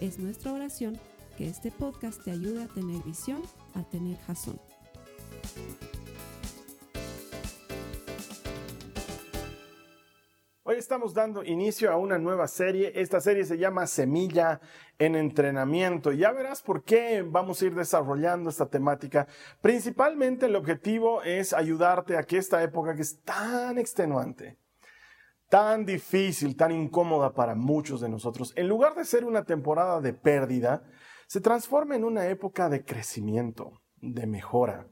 Es nuestra oración que este podcast te ayude a tener visión, a tener jazón. Hoy estamos dando inicio a una nueva serie. Esta serie se llama Semilla en Entrenamiento. Ya verás por qué vamos a ir desarrollando esta temática. Principalmente el objetivo es ayudarte a que esta época que es tan extenuante, tan difícil, tan incómoda para muchos de nosotros, en lugar de ser una temporada de pérdida, se transforme en una época de crecimiento, de mejora.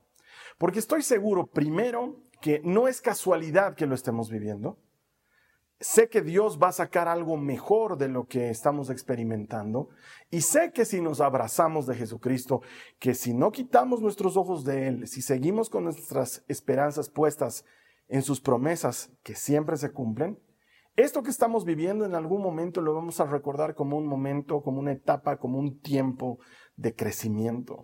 Porque estoy seguro, primero, que no es casualidad que lo estemos viviendo. Sé que Dios va a sacar algo mejor de lo que estamos experimentando. Y sé que si nos abrazamos de Jesucristo, que si no quitamos nuestros ojos de Él, si seguimos con nuestras esperanzas puestas en sus promesas que siempre se cumplen, esto que estamos viviendo en algún momento lo vamos a recordar como un momento, como una etapa, como un tiempo de crecimiento.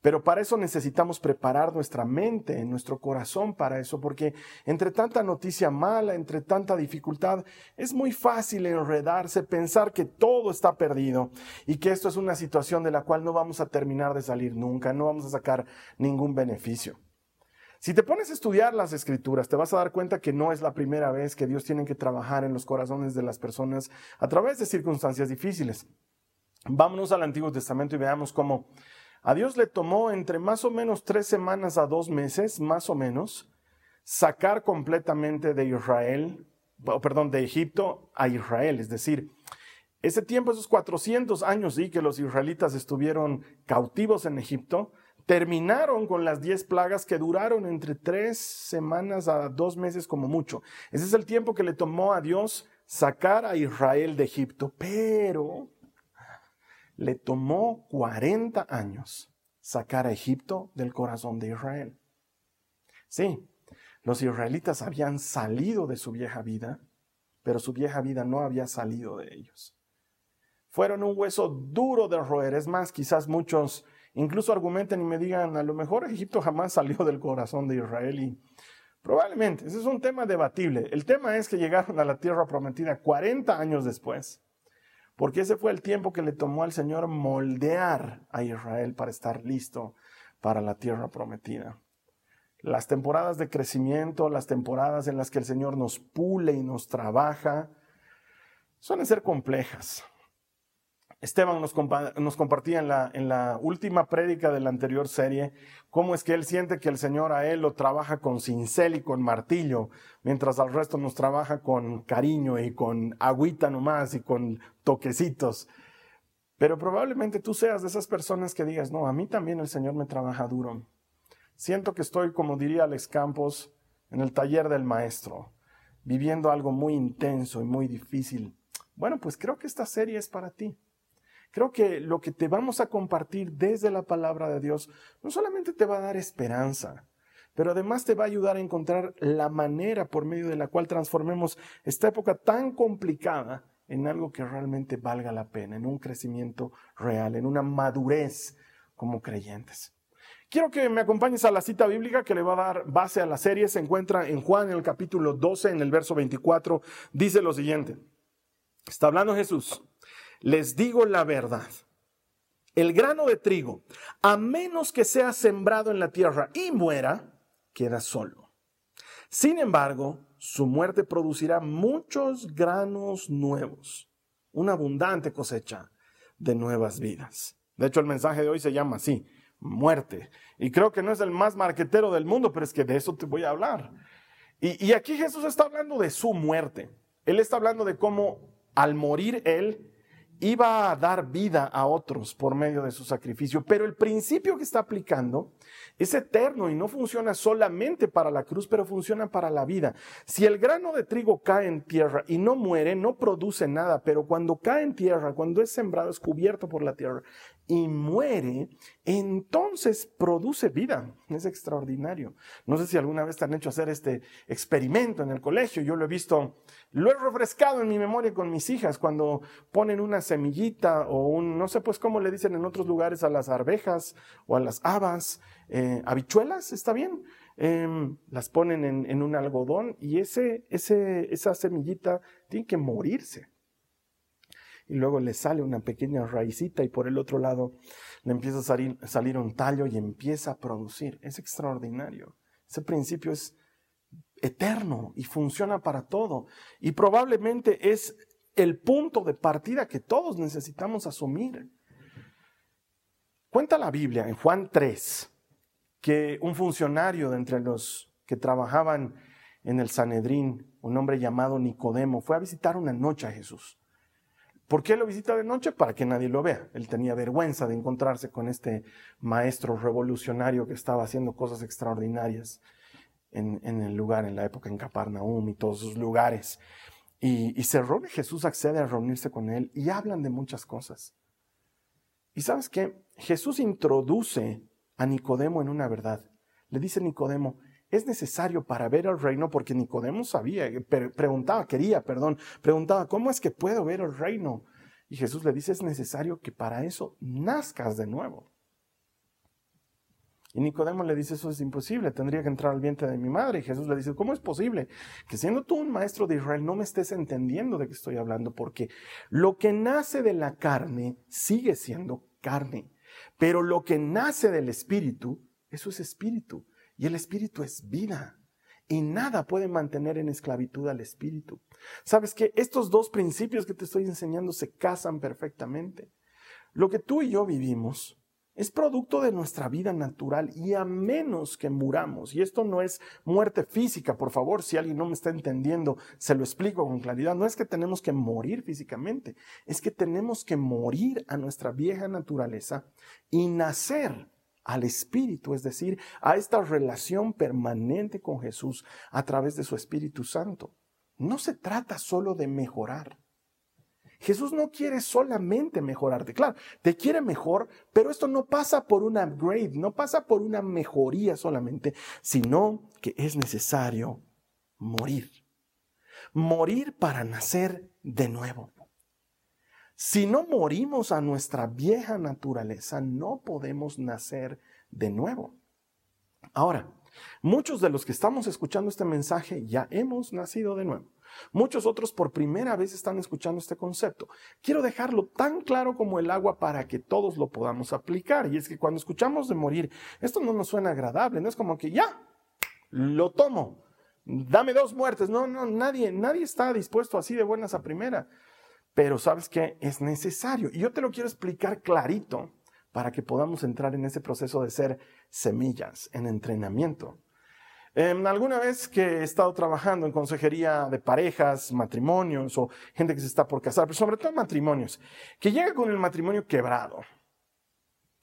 Pero para eso necesitamos preparar nuestra mente, nuestro corazón para eso, porque entre tanta noticia mala, entre tanta dificultad, es muy fácil enredarse, pensar que todo está perdido y que esto es una situación de la cual no vamos a terminar de salir nunca, no vamos a sacar ningún beneficio. Si te pones a estudiar las escrituras, te vas a dar cuenta que no es la primera vez que Dios tiene que trabajar en los corazones de las personas a través de circunstancias difíciles. Vámonos al Antiguo Testamento y veamos cómo a Dios le tomó entre más o menos tres semanas a dos meses, más o menos, sacar completamente de Israel, perdón, de Egipto a Israel. Es decir, ese tiempo, esos 400 años sí que los israelitas estuvieron cautivos en Egipto, terminaron con las diez plagas que duraron entre tres semanas a dos meses como mucho. Ese es el tiempo que le tomó a Dios sacar a Israel de Egipto. Pero le tomó 40 años sacar a Egipto del corazón de Israel. Sí, los israelitas habían salido de su vieja vida, pero su vieja vida no había salido de ellos. Fueron un hueso duro de roer. Es más, quizás muchos incluso argumenten y me digan, a lo mejor Egipto jamás salió del corazón de Israel y probablemente, ese es un tema debatible. El tema es que llegaron a la tierra prometida 40 años después porque ese fue el tiempo que le tomó al Señor moldear a Israel para estar listo para la tierra prometida. Las temporadas de crecimiento, las temporadas en las que el Señor nos pule y nos trabaja, suelen ser complejas. Esteban nos, compartía en la, en la última prédica de la anterior serie cómo es que él siente que el Señor a él lo trabaja con cincel y con martillo, mientras al resto nos trabaja con cariño y con agüita nomás y con toquecitos. Pero probablemente tú seas de esas personas que digas, no, a mí también el Señor me trabaja duro. Siento que estoy, como diría Alex Campos, en el taller del maestro, viviendo algo muy intenso y muy difícil. Bueno, pues creo que esta serie es para ti. Creo que lo que te vamos a compartir desde la palabra de Dios no solamente te va a dar esperanza, pero además te va a ayudar a encontrar la manera por medio de la cual transformemos esta época tan complicada en algo que realmente valga la pena, en un crecimiento real, en una madurez como creyentes. Quiero que me acompañes a la cita bíblica que le va a dar base a la serie. Se encuentra en Juan en el capítulo 12, en el verso 24. Dice lo siguiente. Está hablando Jesús les digo la verdad. El grano de trigo, a menos que sea sembrado en la tierra y muera, queda solo. Sin embargo, su muerte producirá muchos granos nuevos, una abundante cosecha de nuevas vidas. De hecho, el mensaje de hoy se llama así, muerte. Y creo que no es el más marquetero del mundo, pero es que de eso te voy a hablar. Y, aquí Jesús está hablando de su muerte. Él está hablando de cómo al morir Él, iba a dar vida a otros por medio de su sacrificio, pero el principio que está aplicando es eterno y no funciona solamente para la cruz, pero funciona para la vida. Si el grano de trigo cae en tierra y no muere, no produce nada, pero cuando cae en tierra, cuando es sembrado, es cubierto por la tierra y muere, entonces produce vida. Es extraordinario. No sé si alguna vez te han hecho hacer este experimento en el colegio. Yo lo he visto, lo he refrescado en mi memoria con mis hijas cuando ponen una semillita o un, no sé pues cómo le dicen en otros lugares a las arvejas o a las habas, eh, habichuelas, ¿está bien? Em, las ponen en, en, un algodón y ese, ese, esa semillita tiene que morirse y luego le sale una pequeña raicita y por el otro lado le empieza a salir, salir un tallo y empieza a producir. Es extraordinario. Ese principio es eterno y funciona para todo. Y probablemente es el punto de partida que todos necesitamos asumir. Cuenta la Biblia en Juan 3 que un funcionario de entre los que trabajaban en el Sanedrín, un hombre llamado Nicodemo, fue a visitar una noche a Jesús. ¿Por qué lo visita de noche? Para que nadie lo vea. Él tenía vergüenza de encontrarse con este maestro revolucionario que estaba haciendo cosas extraordinarias en, el lugar, en la época en Capernaum y todos esos lugares. Y, y se reúne, Jesús accede a reunirse con él y hablan de muchas cosas. Y sabes qué? Jesús introduce a Nicodemo en una verdad. Le dice Nicodemo, es necesario para ver el reino, porque Nicodemo sabía, eh, preguntaba, quería, perdón, preguntaba, ¿cómo es que puedo ver el reino? Y Jesús le dice, es necesario que para eso nazcas de nuevo. Y Nicodemo le dice, eso es imposible, tendría que entrar al vientre de mi madre. Y Jesús le dice, ¿cómo es posible que siendo tú un maestro de Israel no me estés entendiendo de qué estoy hablando? Porque lo que nace de la carne sigue siendo carne, pero lo que nace del espíritu, eso es espíritu. Y el espíritu es vida. Y nada puede mantener en esclavitud al espíritu. ¿Sabes que Estos dos principios que te estoy enseñando se casan perfectamente. Lo que tú y yo vivimos es producto de nuestra vida natural y a menos que muramos, y esto no es muerte física, por favor, si alguien no me está entendiendo, se lo explico con claridad, no es que tenemos que morir físicamente, es que tenemos que morir a nuestra vieja naturaleza y nacer al Espíritu, es decir, a esta relación permanente con Jesús a través de su Espíritu Santo. No se trata solo de mejorar. Jesús no quiere solamente mejorarte, claro, te quiere mejor, pero esto no pasa por un upgrade, no pasa por una mejoría solamente, sino que es necesario morir. Morir para nacer de nuevo. Si no morimos a nuestra vieja naturaleza, no podemos nacer de nuevo. Ahora, muchos de los que estamos escuchando este mensaje ya hemos nacido de nuevo. Muchos otros por primera vez están escuchando este concepto. Quiero dejarlo tan claro como el agua para que todos lo podamos aplicar. Y es que cuando escuchamos de morir, esto no nos suena agradable, no es como que ya, lo tomo, dame dos muertes. No, no, nadie, nadie está dispuesto así de buenas a primera pero sabes que es necesario. Y yo te lo quiero explicar clarito para que podamos entrar en ese proceso de ser semillas, en entrenamiento. Eh, alguna vez que he estado trabajando en consejería de parejas, matrimonios o gente que se está por casar, pero sobre todo matrimonios, que llega con el matrimonio quebrado.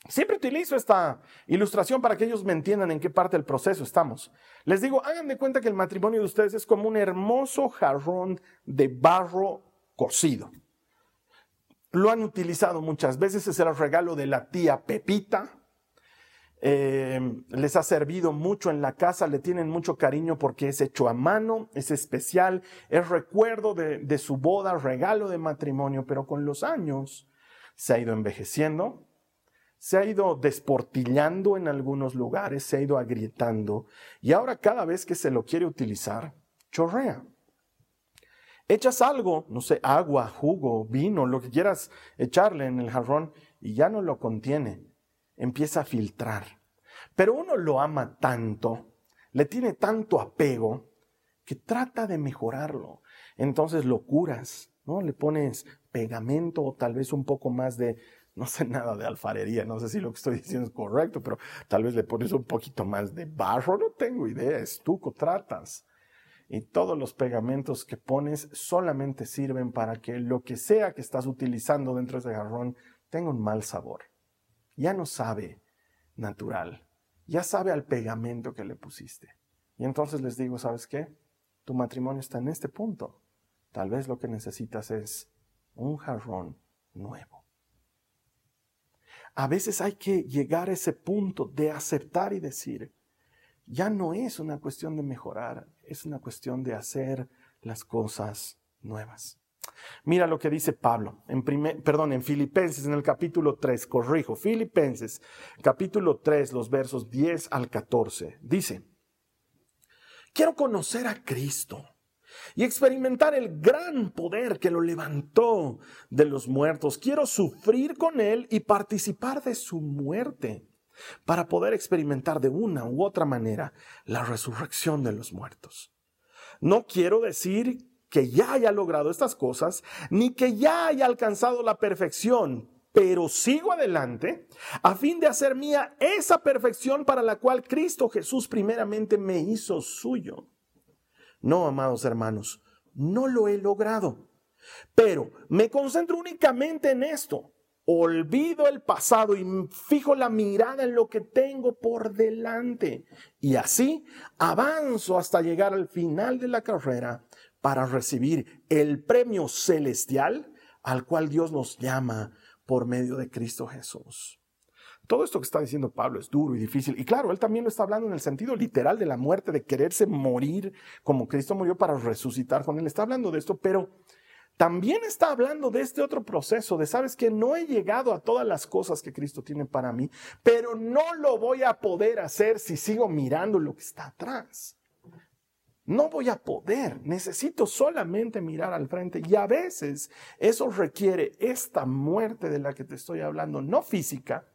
Siempre utilizo esta ilustración para que ellos me entiendan en qué parte del proceso estamos. Les digo, hagan de cuenta que el matrimonio de ustedes es como un hermoso jarrón de barro cocido. Lo han utilizado muchas veces, es el regalo de la tía Pepita. Eh, les ha servido mucho en la casa, le tienen mucho cariño porque es hecho a mano, es especial, es recuerdo de, de su boda, regalo de matrimonio, pero con los años se ha ido envejeciendo, se ha ido desportillando en algunos lugares, se ha ido agrietando y ahora cada vez que se lo quiere utilizar, chorrea. Echas algo, no sé, agua, jugo, vino, lo que quieras echarle en el jarrón y ya no lo contiene. Empieza a filtrar. Pero uno lo ama tanto, le tiene tanto apego, que trata de mejorarlo. Entonces lo curas, ¿no? Le pones pegamento o tal vez un poco más de, no sé nada de alfarería, no sé si lo que estoy diciendo es correcto, pero tal vez le pones un poquito más de barro, no tengo idea, estuco, tratas y todos los pegamentos que pones solamente sirven para que lo que sea que estás utilizando dentro de ese jarrón tenga un mal sabor. Ya no sabe natural, ya sabe al pegamento que le pusiste. Y entonces les digo, ¿sabes qué? Tu matrimonio está en este punto. Tal vez lo que necesitas es un jarrón nuevo. A veces hay que llegar a ese punto de aceptar y decir, ya no es una cuestión de mejorar, es una cuestión de hacer las cosas nuevas. Mira lo que dice Pablo, en perdón, en Filipenses, en el capítulo 3, corrijo, Filipenses, capítulo 3, los versos 10 al 14. Dice, quiero conocer a Cristo y experimentar el gran poder que lo levantó de los muertos. Quiero sufrir con Él y participar de su muerte para poder experimentar de una u otra manera la resurrección de los muertos. No quiero decir que ya haya logrado estas cosas, ni que ya haya alcanzado la perfección, pero sigo adelante a fin de hacer mía esa perfección para la cual Cristo Jesús primeramente me hizo suyo. No, amados hermanos, no lo he logrado, pero me concentro únicamente en esto olvido el pasado y fijo la mirada en lo que tengo por delante. Y así avanzo hasta llegar al final de la carrera para recibir el premio celestial al cual Dios nos llama por medio de Cristo Jesús. Todo esto que está diciendo Pablo es duro y difícil. Y claro, él también lo está hablando en el sentido literal de la muerte, de quererse morir como Cristo murió para resucitar con él. Está hablando de esto, pero también está hablando de este otro proceso, de sabes que no he llegado a todas las cosas que Cristo tiene para mí, pero no lo voy a poder hacer si sigo mirando lo que está atrás. No voy a poder, necesito solamente mirar al frente y a veces eso requiere esta muerte de la que te estoy hablando, no física,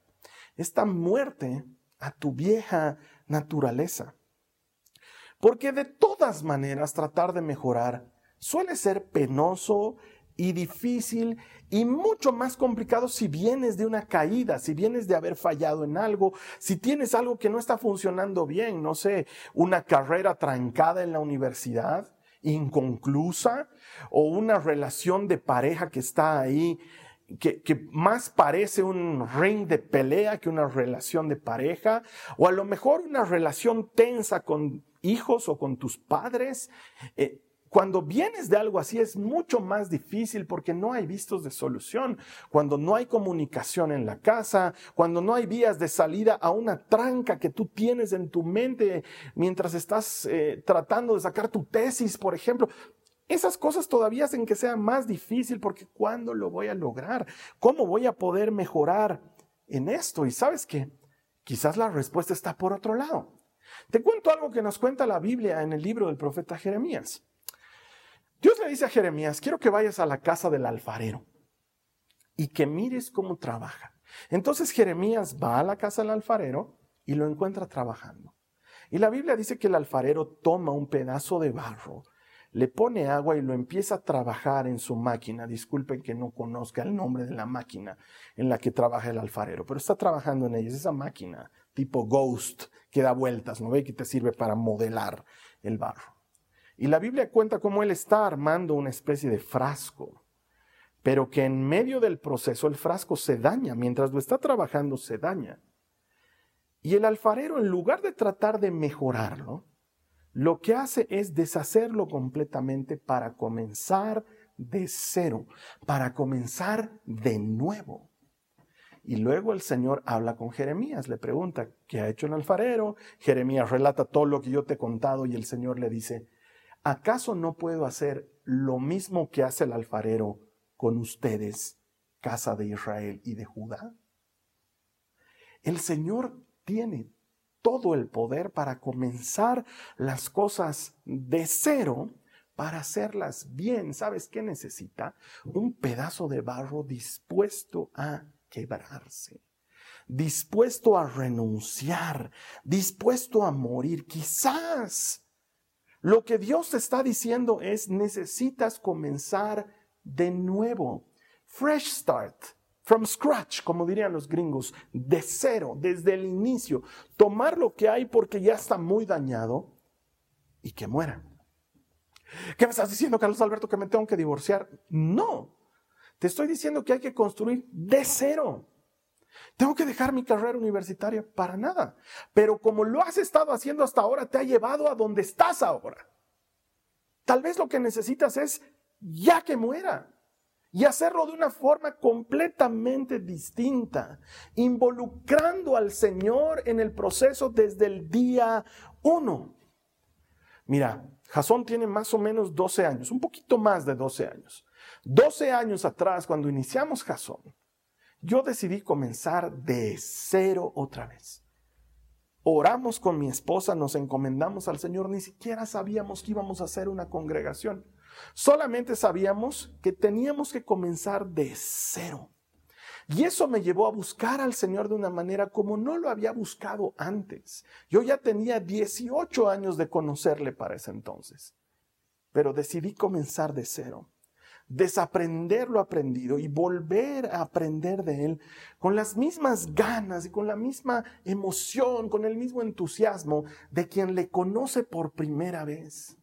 esta muerte a tu vieja naturaleza. Porque de todas maneras tratar de mejorar suele ser penoso y difícil y mucho más complicado si vienes de una caída, si vienes de haber fallado en algo, si tienes algo que no está funcionando bien, no sé, una carrera trancada en la universidad, inconclusa, o una relación de pareja que está ahí, que, más parece un ring de pelea que una relación de pareja, o a lo mejor una relación tensa con hijos o con tus padres. Eh, cuando vienes de algo así es mucho más difícil porque no hay vistos de solución, cuando no hay comunicación en la casa, cuando no hay vías de salida a una tranca que tú tienes en tu mente mientras estás eh, tratando de sacar tu tesis, por ejemplo. Esas cosas todavía hacen que sea más difícil porque ¿cuándo lo voy a lograr? ¿Cómo voy a poder mejorar en esto? Y sabes que quizás la respuesta está por otro lado. Te cuento algo que nos cuenta la Biblia en el libro del profeta Jeremías. Dios le dice a Jeremías, quiero que vayas a la casa del alfarero y que mires cómo trabaja. Entonces Jeremías va a la casa del alfarero y lo encuentra trabajando. Y la Biblia dice que el alfarero toma un pedazo de barro, le pone agua y lo empieza a trabajar en su máquina. Disculpen que no conozca el nombre de la máquina en la que trabaja el alfarero, pero está trabajando en ella. Es esa máquina tipo Ghost que da vueltas, ¿no ve? Que te sirve para modelar el barro. Y la Biblia cuenta cómo él está armando una especie de frasco, pero que en medio del proceso el frasco se daña, mientras lo está trabajando se daña. Y el alfarero, en lugar de tratar de mejorarlo, lo que hace es deshacerlo completamente para comenzar de cero, para comenzar de nuevo. Y luego el Señor habla con Jeremías, le pregunta, ¿qué ha hecho el alfarero? Jeremías relata todo lo que yo te he contado y el Señor le dice, ¿acaso no puedo hacer lo mismo que hace el alfarero con ustedes, casa de Israel y de Judá? El Señor tiene todo el poder para comenzar las cosas de cero, para hacerlas bien. ¿Sabes qué necesita? Un pedazo de barro dispuesto a quebrarse dispuesto a renunciar, dispuesto a morir. Quizás lo que Dios te está diciendo es necesitas comenzar de nuevo. Fresh start. From scratch, como dirían los gringos, de cero, desde el inicio. Tomar lo que hay porque ya está muy dañado y que muera. ¿Qué me estás diciendo, Carlos Alberto, que me tengo que divorciar? No. Te estoy diciendo que hay que construir de cero. Tengo que dejar mi carrera universitaria para nada. Pero como lo has estado haciendo hasta ahora, te ha llevado a donde estás ahora. Tal vez lo que necesitas es ya que muera y hacerlo de una forma completamente distinta, involucrando al Señor en el proceso desde el día uno. Mira, Jasón tiene más o menos 12 años, un poquito más de 12 años. 12 años atrás, cuando iniciamos Jasón, yo decidí comenzar de cero otra vez. Oramos con mi esposa, nos encomendamos al Señor, ni siquiera sabíamos que íbamos a hacer una congregación. Solamente sabíamos que teníamos que comenzar de cero. Y eso me llevó a buscar al Señor de una manera como no lo había buscado antes. Yo ya tenía 18 años de conocerle para ese entonces, pero decidí comenzar de cero desaprender lo aprendido y volver a aprender de él con las mismas ganas y con la misma emoción, con el mismo entusiasmo de quien le conoce por primera vez.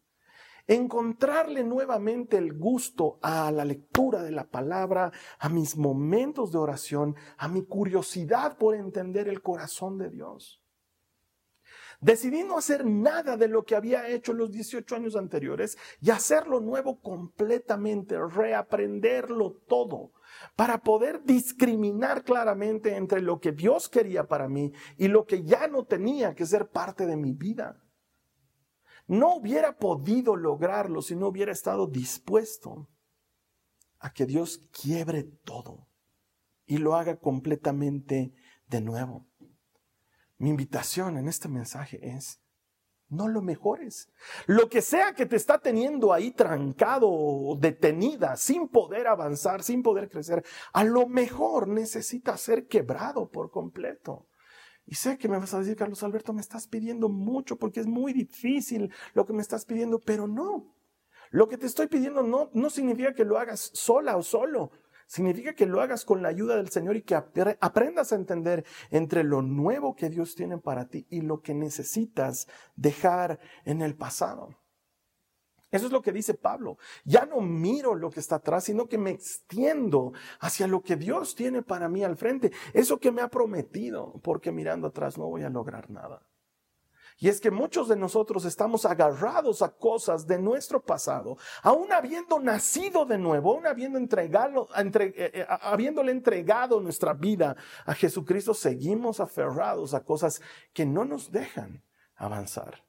Encontrarle nuevamente el gusto a la lectura de la palabra, a mis momentos de oración, a mi curiosidad por entender el corazón de Dios. Decidí no hacer nada de lo que había hecho los 18 años anteriores y hacerlo nuevo completamente, reaprenderlo todo, para poder discriminar claramente entre lo que Dios quería para mí y lo que ya no tenía que ser parte de mi vida. No hubiera podido lograrlo si no hubiera estado dispuesto a que Dios quiebre todo y lo haga completamente de nuevo. Mi invitación en este mensaje es, no lo mejores. Lo que sea que te está teniendo ahí trancado detenida, sin poder avanzar, sin poder crecer, a lo mejor necesita ser quebrado por completo. Y sé que me vas a decir, Carlos Alberto, me estás pidiendo mucho porque es muy difícil lo que me estás pidiendo, pero no. Lo que te estoy pidiendo no, no significa que lo hagas sola o solo significa que lo hagas con la ayuda del Señor y que aprendas a entender entre lo nuevo que Dios tiene para ti y lo que necesitas dejar en el pasado. Eso es lo que dice Pablo. Ya no miro lo que está atrás, sino que me extiendo hacia lo que Dios tiene para mí al frente. Eso que me ha prometido, porque mirando atrás no voy a lograr nada. Y es que muchos de nosotros estamos agarrados a cosas de nuestro pasado, aún habiendo nacido de nuevo, aún habiendo entregado, eh, eh, habiéndole entregado nuestra vida a Jesucristo, seguimos aferrados a cosas que no nos dejan avanzar.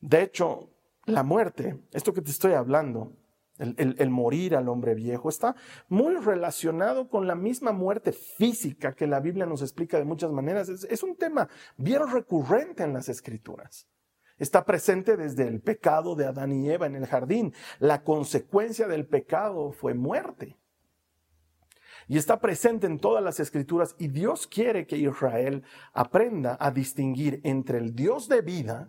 De hecho, la muerte, esto que te estoy hablando, el, morir al hombre viejo, está muy relacionado con la misma muerte física que la Biblia nos explica de muchas maneras. Es, un tema bien recurrente en las escrituras. Está presente desde el pecado de Adán y Eva en el jardín. La consecuencia del pecado fue muerte. Y está presente en todas las escrituras y Dios quiere que Israel aprenda a distinguir entre el Dios de vida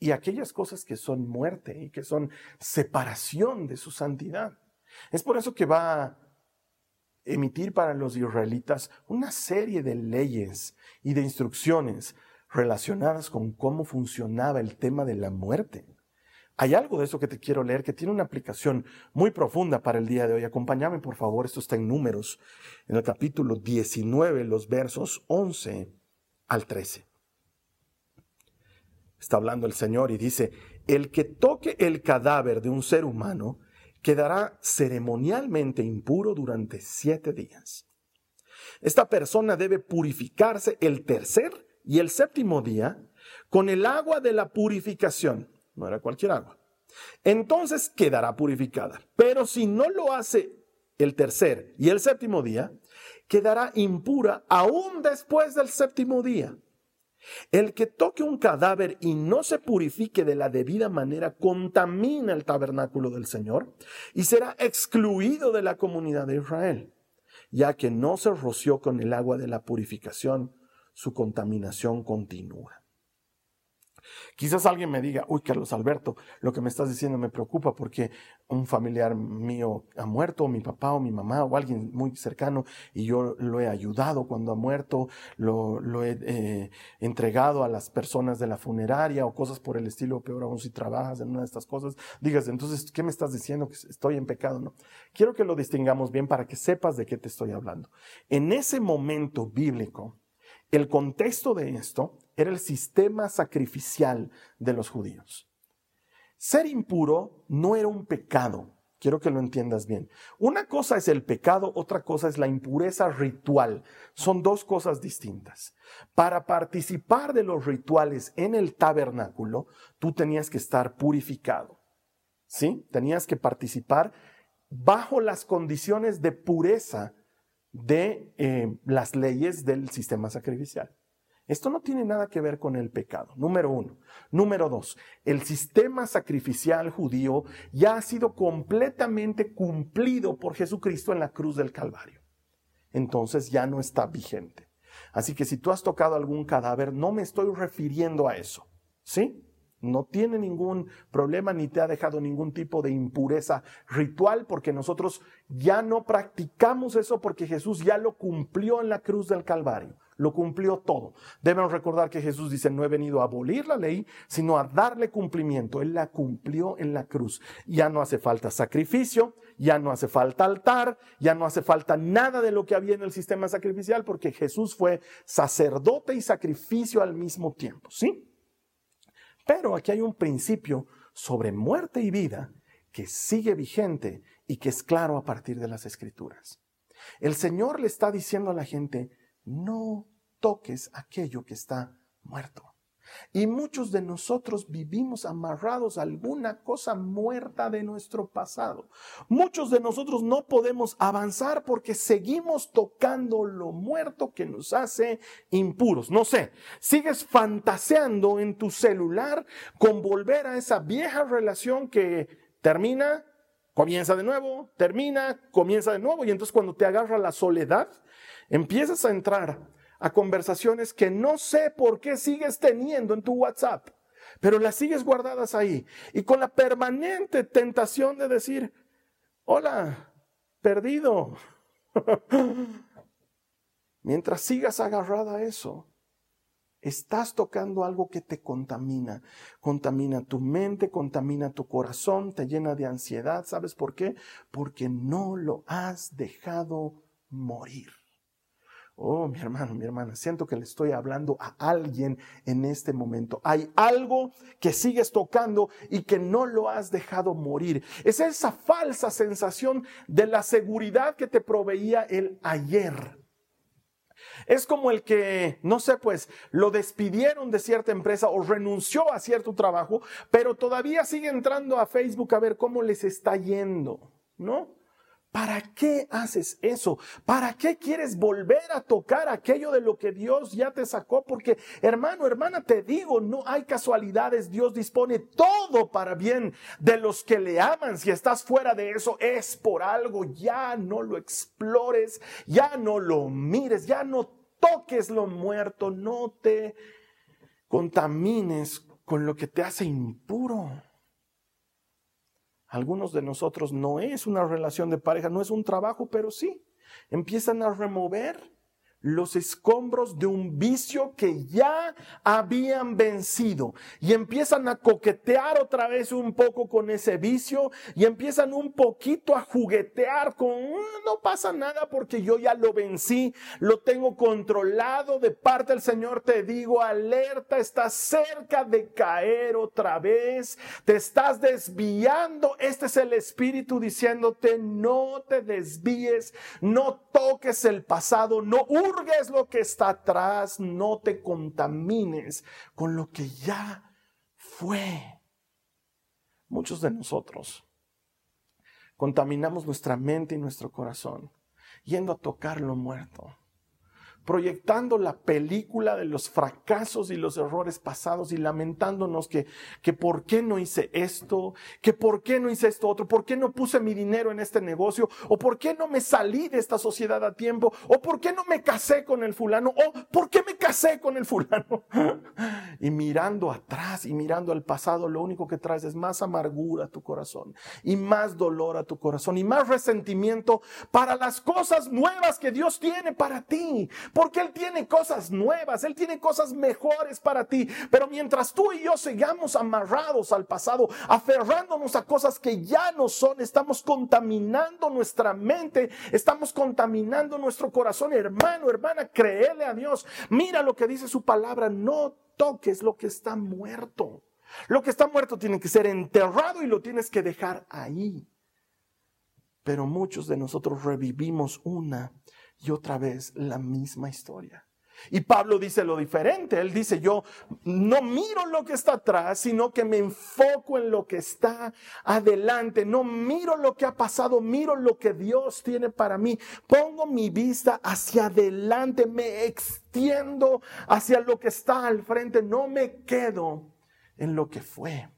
y aquellas cosas que son muerte y que son separación de su santidad. Es por eso que va a emitir para los israelitas una serie de leyes y de instrucciones relacionadas con cómo funcionaba el tema de la muerte. Hay algo de eso que te quiero leer que tiene una aplicación muy profunda para el día de hoy. Acompáñame, por favor, esto está en números, en el capítulo 19, los versos 11 al 13 está hablando el Señor y dice, el que toque el cadáver de un ser humano quedará ceremonialmente impuro durante siete días. Esta persona debe purificarse el tercer y el séptimo día con el agua de la purificación, no era cualquier agua. Entonces quedará purificada. Pero si no lo hace el tercer y el séptimo día, quedará impura aún después del séptimo día. El que toque un cadáver y no se purifique de la debida manera contamina el tabernáculo del Señor y será excluido de la comunidad de Israel, ya que no se roció con el agua de la purificación, su contaminación continúa. Quizás alguien me diga, uy, Carlos Alberto, lo que me estás diciendo me preocupa porque un familiar mío ha muerto, mi papá o mi mamá o alguien muy cercano, y yo lo he ayudado cuando ha muerto, lo, he eh, entregado a las personas de la funeraria o cosas por el estilo, peor aún si trabajas en una de estas cosas, digas, entonces, ¿qué me estás diciendo? Que estoy en pecado, ¿no? Quiero que lo distingamos bien para que sepas de qué te estoy hablando. En ese momento bíblico, el contexto de esto era el sistema sacrificial de los judíos. Ser impuro no era un pecado, quiero que lo entiendas bien. Una cosa es el pecado, otra cosa es la impureza ritual. Son dos cosas distintas. Para participar de los rituales en el tabernáculo, tú tenías que estar purificado. ¿Sí? Tenías que participar bajo las condiciones de pureza de eh, las leyes del sistema sacrificial. Esto no tiene nada que ver con el pecado, número uno. Número dos, el sistema sacrificial judío ya ha sido completamente cumplido por Jesucristo en la cruz del Calvario. Entonces ya no está vigente. Así que si tú has tocado algún cadáver, no me estoy refiriendo a eso. ¿Sí? No tiene ningún problema ni te ha dejado ningún tipo de impureza ritual porque nosotros ya no practicamos eso porque Jesús ya lo cumplió en la cruz del Calvario lo cumplió todo. Debemos recordar que Jesús dice, no he venido a abolir la ley, sino a darle cumplimiento. Él la cumplió en la cruz. Ya no hace falta sacrificio, ya no hace falta altar, ya no hace falta nada de lo que había en el sistema sacrificial, porque Jesús fue sacerdote y sacrificio al mismo tiempo, ¿sí? Pero aquí hay un principio sobre muerte y vida que sigue vigente y que es claro a partir de las escrituras. El Señor le está diciendo a la gente, no toques aquello que está muerto. Y muchos de nosotros vivimos amarrados a alguna cosa muerta de nuestro pasado. Muchos de nosotros no podemos avanzar porque seguimos tocando lo muerto que nos hace impuros. No sé, sigues fantaseando en tu celular con volver a esa vieja relación que termina, comienza de nuevo, termina, comienza de nuevo. Y entonces cuando te agarra la soledad, empiezas a entrar a conversaciones que no sé por qué sigues teniendo en tu WhatsApp, pero las sigues guardadas ahí. Y con la permanente tentación de decir, hola, perdido. Mientras sigas agarrada a eso, estás tocando algo que te contamina. Contamina tu mente, contamina tu corazón, te llena de ansiedad. ¿Sabes por qué? Porque no lo has dejado morir. Oh, mi hermano, mi hermana, siento que le estoy hablando a alguien en este momento. Hay algo que sigues tocando y que no lo has dejado morir. Es esa falsa sensación de la seguridad que te proveía el ayer. Es como el que, no sé, pues lo despidieron de cierta empresa o renunció a cierto trabajo, pero todavía sigue entrando a Facebook a ver cómo les está yendo, ¿no? ¿Para qué haces eso? ¿Para qué quieres volver a tocar aquello de lo que Dios ya te sacó? Porque hermano, hermana, te digo, no hay casualidades. Dios dispone todo para bien de los que le aman. Si estás fuera de eso, es por algo. Ya no lo explores, ya no lo mires, ya no toques lo muerto, no te contamines con lo que te hace impuro algunos de nosotros no es una relación de pareja, no es un trabajo, pero sí. Empiezan a remover los escombros de un vicio que ya habían vencido. Y empiezan a coquetear otra vez un poco con ese vicio y empiezan un poquito a juguetear con mm, no pasa nada porque yo ya lo vencí, lo tengo controlado de parte del Señor, te digo, alerta, estás cerca de caer otra vez, te estás desviando, este es el Espíritu diciéndote, no te desvíes, no toques el pasado, no lo que está atrás, no te contamines con lo que ya fue. Muchos de nosotros contaminamos nuestra mente y nuestro corazón yendo a tocar lo muerto. Proyectando la película de los fracasos y los errores pasados y lamentándonos que, que por qué no hice esto, que por qué no hice esto otro, por qué no puse mi dinero en este negocio, o por qué no me salí de esta sociedad a tiempo, o por qué no me casé con el fulano, o por qué me casé con el fulano. y mirando atrás y mirando al pasado, lo único que traes es más amargura a tu corazón y más dolor a tu corazón y más resentimiento para las cosas nuevas que Dios tiene para ti porque Él tiene cosas nuevas, Él tiene cosas mejores para ti. Pero mientras tú y yo sigamos amarrados al pasado, aferrándonos a cosas que ya no son, estamos contaminando nuestra mente, estamos contaminando nuestro corazón. Hermano, hermana, créele a Dios. Mira lo que dice su palabra, no toques lo que está muerto. Lo que está muerto tiene que ser enterrado y lo tienes que dejar ahí. Pero muchos de nosotros revivimos una y otra vez la misma historia. Y Pablo dice lo diferente. Él dice, yo no miro lo que está atrás, sino que me enfoco en lo que está adelante. No miro lo que ha pasado, miro lo que Dios tiene para mí. Pongo mi vista hacia adelante, me extiendo hacia lo que está al frente. No me quedo en lo que fue.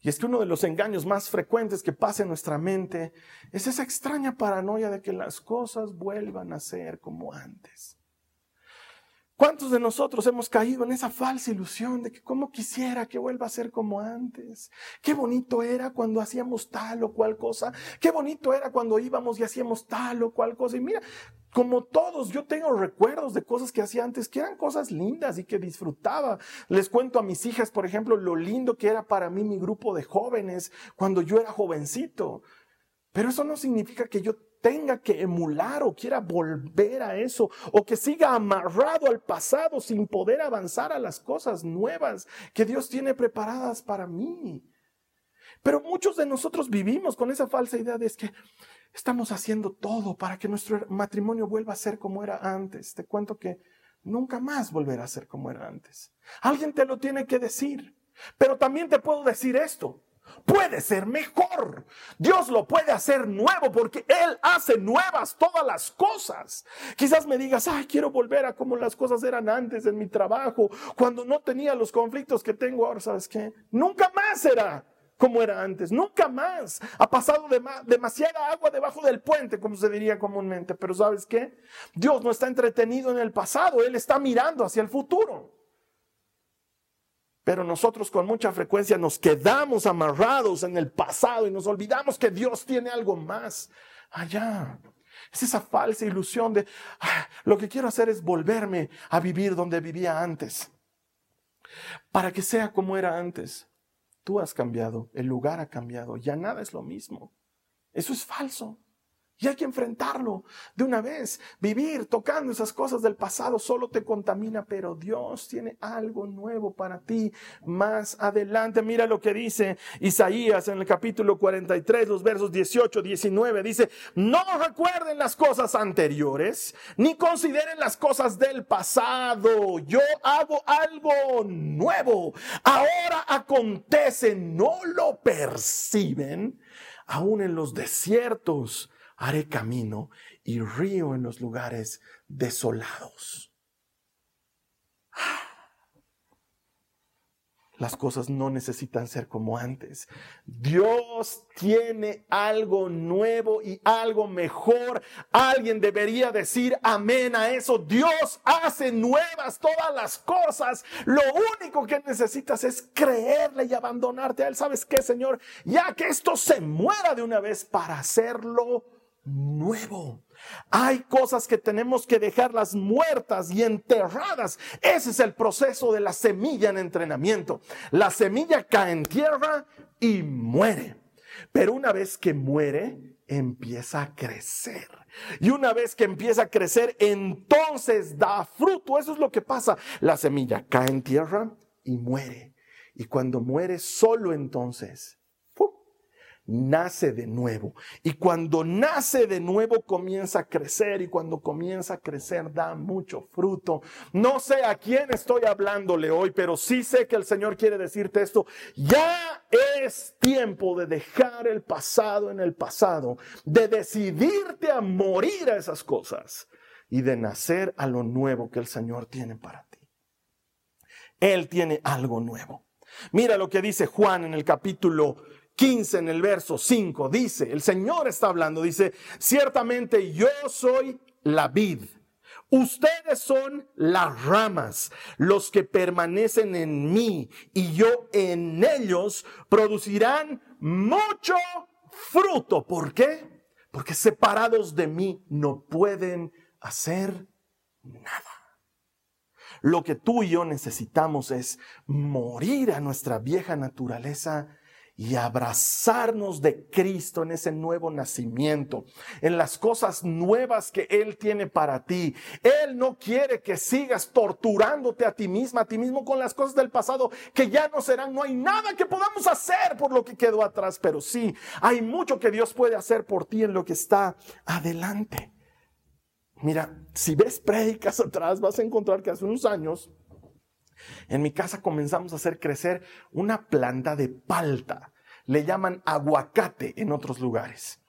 Y es que uno de los engaños más frecuentes que pasa en nuestra mente es esa extraña paranoia de que las cosas vuelvan a ser como antes. ¿Cuántos de nosotros hemos caído en esa falsa ilusión de que como quisiera que vuelva a ser como antes? Qué bonito era cuando hacíamos tal o cual cosa. Qué bonito era cuando íbamos y hacíamos tal o cual cosa. Y mira, como todos, yo tengo recuerdos de cosas que hacía antes que eran cosas lindas y que disfrutaba. Les cuento a mis hijas, por ejemplo, lo lindo que era para mí mi grupo de jóvenes cuando yo era jovencito. Pero eso no significa que yo tenga que emular o quiera volver a eso o que siga amarrado al pasado sin poder avanzar a las cosas nuevas que Dios tiene preparadas para mí. Pero muchos de nosotros vivimos con esa falsa idea de que estamos haciendo todo para que nuestro matrimonio vuelva a ser como era antes. Te cuento que nunca más volverá a ser como era antes. Alguien te lo tiene que decir. Pero también te puedo decir esto puede ser mejor. Dios lo puede hacer nuevo porque Él hace nuevas todas las cosas. Quizás me digas, ay, quiero volver a como las cosas eran antes en mi trabajo, cuando no tenía los conflictos que tengo ahora. ¿Sabes qué? Nunca más será como era antes, nunca más. Ha pasado demasiada agua debajo del puente, como se diría comúnmente. Pero ¿sabes qué? Dios no está entretenido en el pasado, Él está mirando hacia el futuro. Pero nosotros con mucha frecuencia nos quedamos amarrados en el pasado y nos olvidamos que Dios tiene algo más allá. Es esa falsa ilusión de ah, lo que quiero hacer es volverme a vivir donde vivía antes. Para que sea como era antes. Tú has cambiado, el lugar ha cambiado, ya nada es lo mismo. Eso es falso. Y hay que enfrentarlo de una vez. Vivir tocando esas cosas del pasado solo te contamina, pero Dios tiene algo nuevo para ti más adelante. Mira lo que dice Isaías en el capítulo 43, los versos 18, 19. Dice, no recuerden las cosas anteriores, ni consideren las cosas del pasado. Yo hago algo nuevo. Ahora acontece, no lo perciben, aún en los desiertos haré camino y río en los lugares desolados. Las cosas no necesitan ser como antes. Dios tiene algo nuevo y algo mejor. Alguien debería decir amén a eso. Dios hace nuevas todas las cosas. Lo único que necesitas es creerle y abandonarte a Él. ¿Sabes qué, Señor? Ya que esto se muera de una vez para hacerlo nuevo. Hay cosas que tenemos que dejarlas muertas y enterradas. Ese es el proceso de la semilla en entrenamiento. La semilla cae en tierra y muere. Pero una vez que muere, empieza a crecer. Y una vez que empieza a crecer, entonces da fruto. Eso es lo que pasa. La semilla cae en tierra y muere. Y cuando muere, solo entonces nace de nuevo. Y cuando nace de nuevo comienza a crecer y cuando comienza a crecer da mucho fruto. No sé a quién estoy hablándole hoy, pero sí sé que el Señor quiere decirte esto. Ya es tiempo de dejar el pasado en el pasado, de decidirte a morir a esas cosas y de nacer a lo nuevo que el Señor tiene para ti. Él tiene algo nuevo. Mira lo que dice Juan en el capítulo 15, en el verso 5. Dice, el Señor está hablando, dice, ciertamente yo soy la vid. Ustedes son las ramas, los que permanecen en mí y yo en ellos producirán mucho fruto. ¿Por qué? Porque separados de mí no pueden hacer nada. Lo que tú y yo necesitamos es morir a nuestra vieja naturaleza y abrazarnos de Cristo en ese nuevo nacimiento, en las cosas nuevas que Él tiene para ti. Él no quiere que sigas torturándote a ti misma, a ti mismo con las cosas del pasado que ya no serán. No hay nada que podamos hacer por lo que quedó atrás, pero sí, hay mucho que Dios puede hacer por ti en lo que está adelante. Mira, si ves prédicas atrás, vas a encontrar que hace unos años en mi casa comenzamos a hacer crecer una planta de palta. Le llaman aguacate en otros lugares.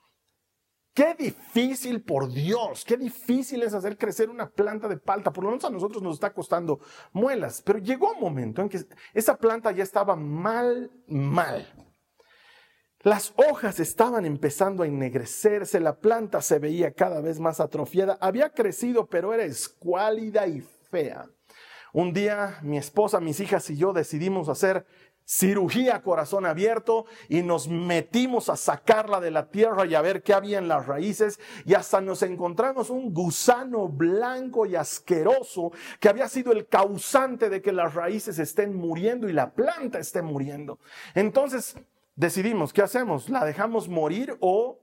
Qué difícil, por Dios, qué difícil es hacer crecer una planta de palta. Por lo menos a nosotros nos está costando muelas. Pero llegó un momento en que esa planta ya estaba mal, mal. Las hojas estaban empezando a ennegrecerse, la planta se veía cada vez más atrofiada. Había crecido, pero era escuálida y fea. Un día mi esposa, mis hijas y yo decidimos hacer cirugía corazón abierto y nos metimos a sacarla de la tierra y a ver qué había en las raíces y hasta nos encontramos un gusano blanco y asqueroso que había sido el causante de que las raíces estén muriendo y la planta esté muriendo. Entonces decidimos, ¿qué hacemos? ¿La dejamos morir o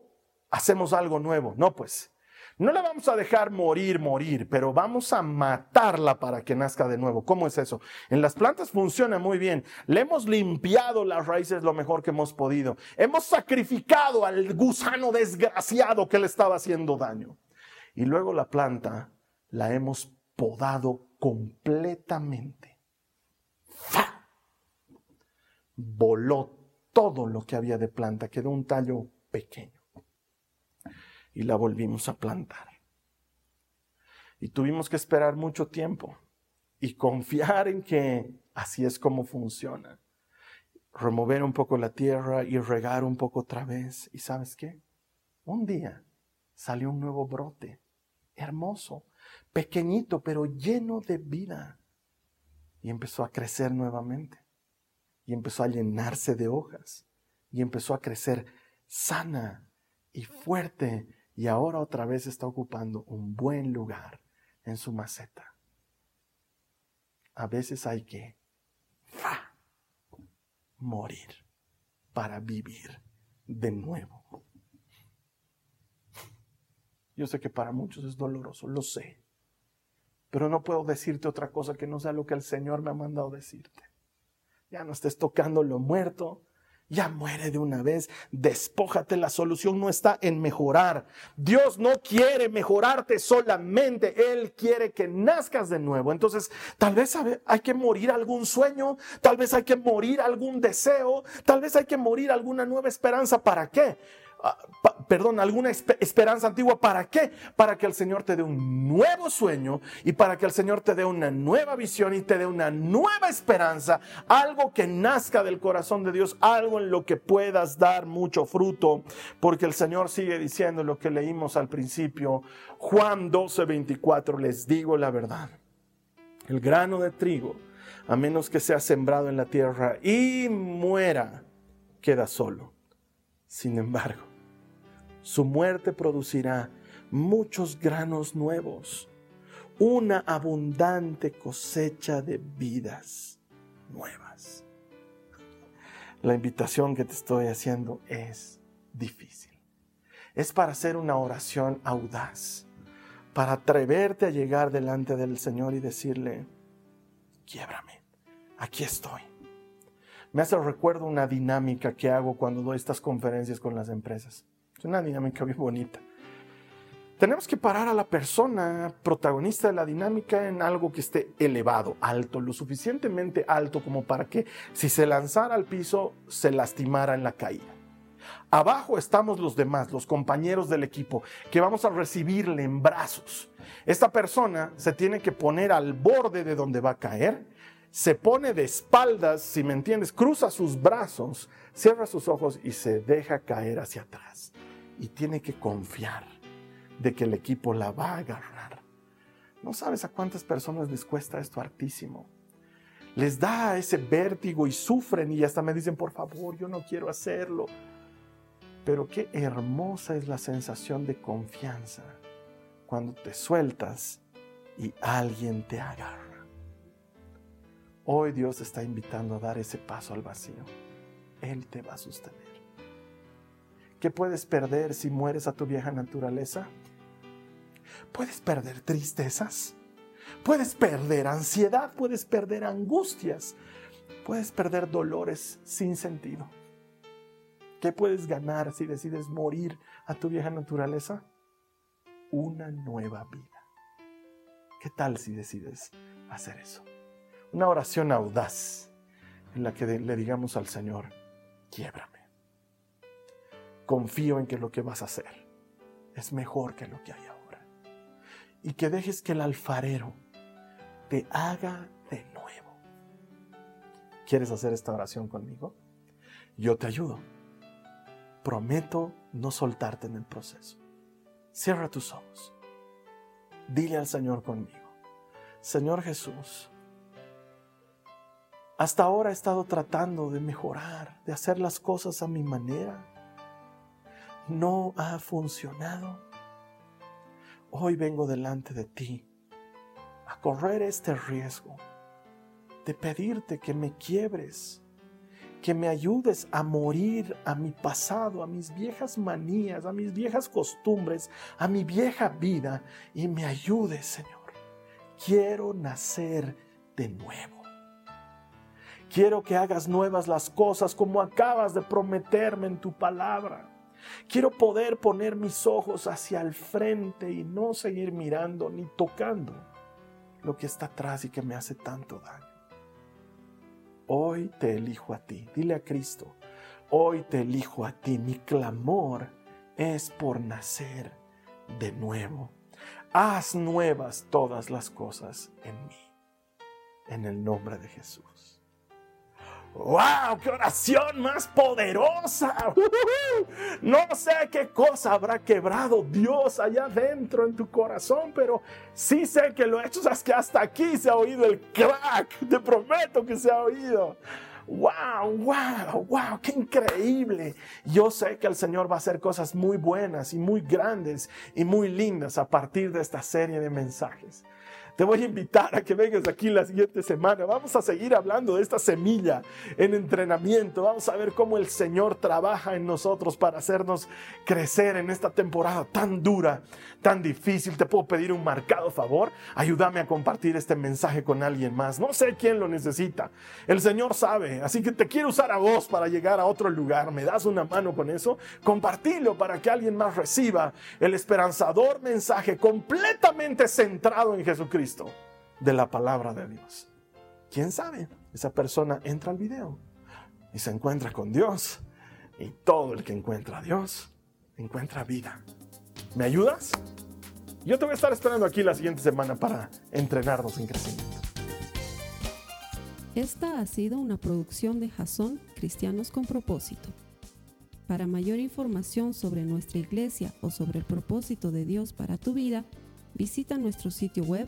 hacemos algo nuevo? No, pues no la vamos a dejar morir, morir, pero vamos a matarla para que nazca de nuevo. ¿Cómo es eso? En las plantas funciona muy bien. Le hemos limpiado las raíces lo mejor que hemos podido. Hemos sacrificado al gusano desgraciado que le estaba haciendo daño. Y luego la planta la hemos podado completamente. ¡Fa! Voló todo lo que había de planta, quedó un tallo pequeño y la volvimos a plantar. Y tuvimos que esperar mucho tiempo y confiar en que así es como funciona. Remover un poco la tierra y regar un poco otra vez. ¿Y sabes qué? Un día salió un nuevo brote, hermoso, pequeñito, pero lleno de vida. Y empezó a crecer nuevamente. Y empezó a llenarse de hojas. Y empezó a crecer sana y fuerte y ahora otra vez está ocupando un buen lugar en su maceta. A veces hay que morir para vivir de nuevo. Yo sé que para muchos es doloroso, lo sé. Pero no puedo decirte otra cosa que no sea lo que el Señor me ha mandado decirte. Ya no estés tocando lo muerto, ya muere de una vez, despójate, la solución no está en mejorar. Dios no quiere mejorarte solamente, Él quiere que nazcas de nuevo. Entonces, tal vez hay que morir algún sueño, tal vez hay que morir algún deseo, tal vez hay que morir alguna nueva esperanza. ¿Para qué? Ah, perdón, alguna esperanza antigua. ¿Para qué? Para que el Señor te dé un nuevo sueño y para que el Señor te dé una nueva visión y te dé una nueva esperanza, algo que nazca del corazón de Dios, algo en lo que puedas dar mucho fruto, porque el Señor sigue diciendo lo que leímos al principio, Juan 12, 24, les digo la verdad, el grano de trigo, a menos que sea sembrado en la tierra y muera, queda solo. Sin embargo, su muerte producirá muchos granos nuevos, una abundante cosecha de vidas nuevas. La invitación que te estoy haciendo es difícil. Es para hacer una oración audaz, para atreverte a llegar delante del Señor y decirle, quiebrame, aquí estoy. Me hace recuerdo una dinámica que hago cuando doy estas conferencias con las empresas. Es una dinámica bien bonita. Tenemos que parar a la persona protagonista de la dinámica en algo que esté elevado, alto, lo suficientemente alto como para que si se lanzara al piso se lastimara en la caída. Abajo estamos los demás, los compañeros del equipo, que vamos a recibirle en brazos. Esta persona se tiene que poner al borde de donde va a caer, se pone de espaldas, si me entiendes, cruza sus brazos, cierra sus ojos y se deja caer hacia atrás. Y tiene que confiar de que el equipo la va a agarrar. No sabes a cuántas personas les cuesta esto hartísimo. Les da ese vértigo y sufren y hasta me dicen, por favor, yo no quiero hacerlo. Pero qué hermosa es la sensación de confianza cuando te sueltas y alguien te agarra. Hoy Dios está invitando a dar ese paso al vacío. Él te va a sostener. ¿Qué puedes perder si mueres a tu vieja naturaleza? Puedes perder tristezas, puedes perder ansiedad, puedes perder angustias, puedes perder dolores sin sentido. ¿Qué puedes ganar si decides morir a tu vieja naturaleza? Una nueva vida. ¿Qué tal si decides hacer eso? Una oración audaz en la que le digamos al Señor, quiebrame. Confío en que lo que vas a hacer es mejor que lo que hay ahora. Y que dejes que el alfarero te haga de nuevo. ¿Quieres hacer esta oración conmigo? Yo te ayudo. Prometo no soltarte en el proceso. Cierra tus ojos. Dile al Señor conmigo. Señor Jesús, hasta ahora he estado tratando de mejorar, de hacer las cosas a mi manera. No ha funcionado. Hoy vengo delante de ti a correr este riesgo de pedirte que me quiebres, que me ayudes a morir a mi pasado, a mis viejas manías, a mis viejas costumbres, a mi vieja vida y me ayudes, Señor. Quiero nacer de nuevo. Quiero que hagas nuevas las cosas como acabas de prometerme en tu palabra. Quiero poder poner mis ojos hacia el frente y no seguir mirando ni tocando lo que está atrás y que me hace tanto daño. Hoy te elijo a ti. Dile a Cristo, hoy te elijo a ti. Mi clamor es por nacer de nuevo. Haz nuevas todas las cosas en mí. En el nombre de Jesús. ¡Wow! ¡Qué oración más poderosa! No sé qué cosa habrá quebrado Dios allá adentro en tu corazón, pero sí sé que lo he hecho. Sabes que hasta aquí se ha oído el crack. Te prometo que se ha oído. ¡Wow! ¡Wow! ¡Wow! ¡Qué increíble! Yo sé que el Señor va a hacer cosas muy buenas y muy grandes y muy lindas a partir de esta serie de mensajes. Te voy a invitar a que vengas aquí la siguiente semana. Vamos a seguir hablando de esta semilla en entrenamiento. Vamos a ver cómo el Señor trabaja en nosotros para hacernos crecer en esta temporada tan dura, tan difícil. Te puedo pedir un marcado favor. Ayúdame a compartir este mensaje con alguien más. No sé quién lo necesita. El Señor sabe. Así que te quiero usar a vos para llegar a otro lugar. ¿Me das una mano con eso? Compartilo para que alguien más reciba el esperanzador mensaje completamente centrado en Jesucristo de la palabra de Dios. ¿Quién sabe? Esa persona entra al video y se encuentra con Dios. Y todo el que encuentra a Dios encuentra vida. ¿Me ayudas? Yo te voy a estar esperando aquí la siguiente semana para entrenarnos en crecimiento. Esta ha sido una producción de Jason Cristianos con Propósito. Para mayor información sobre nuestra iglesia o sobre el propósito de Dios para tu vida, visita nuestro sitio web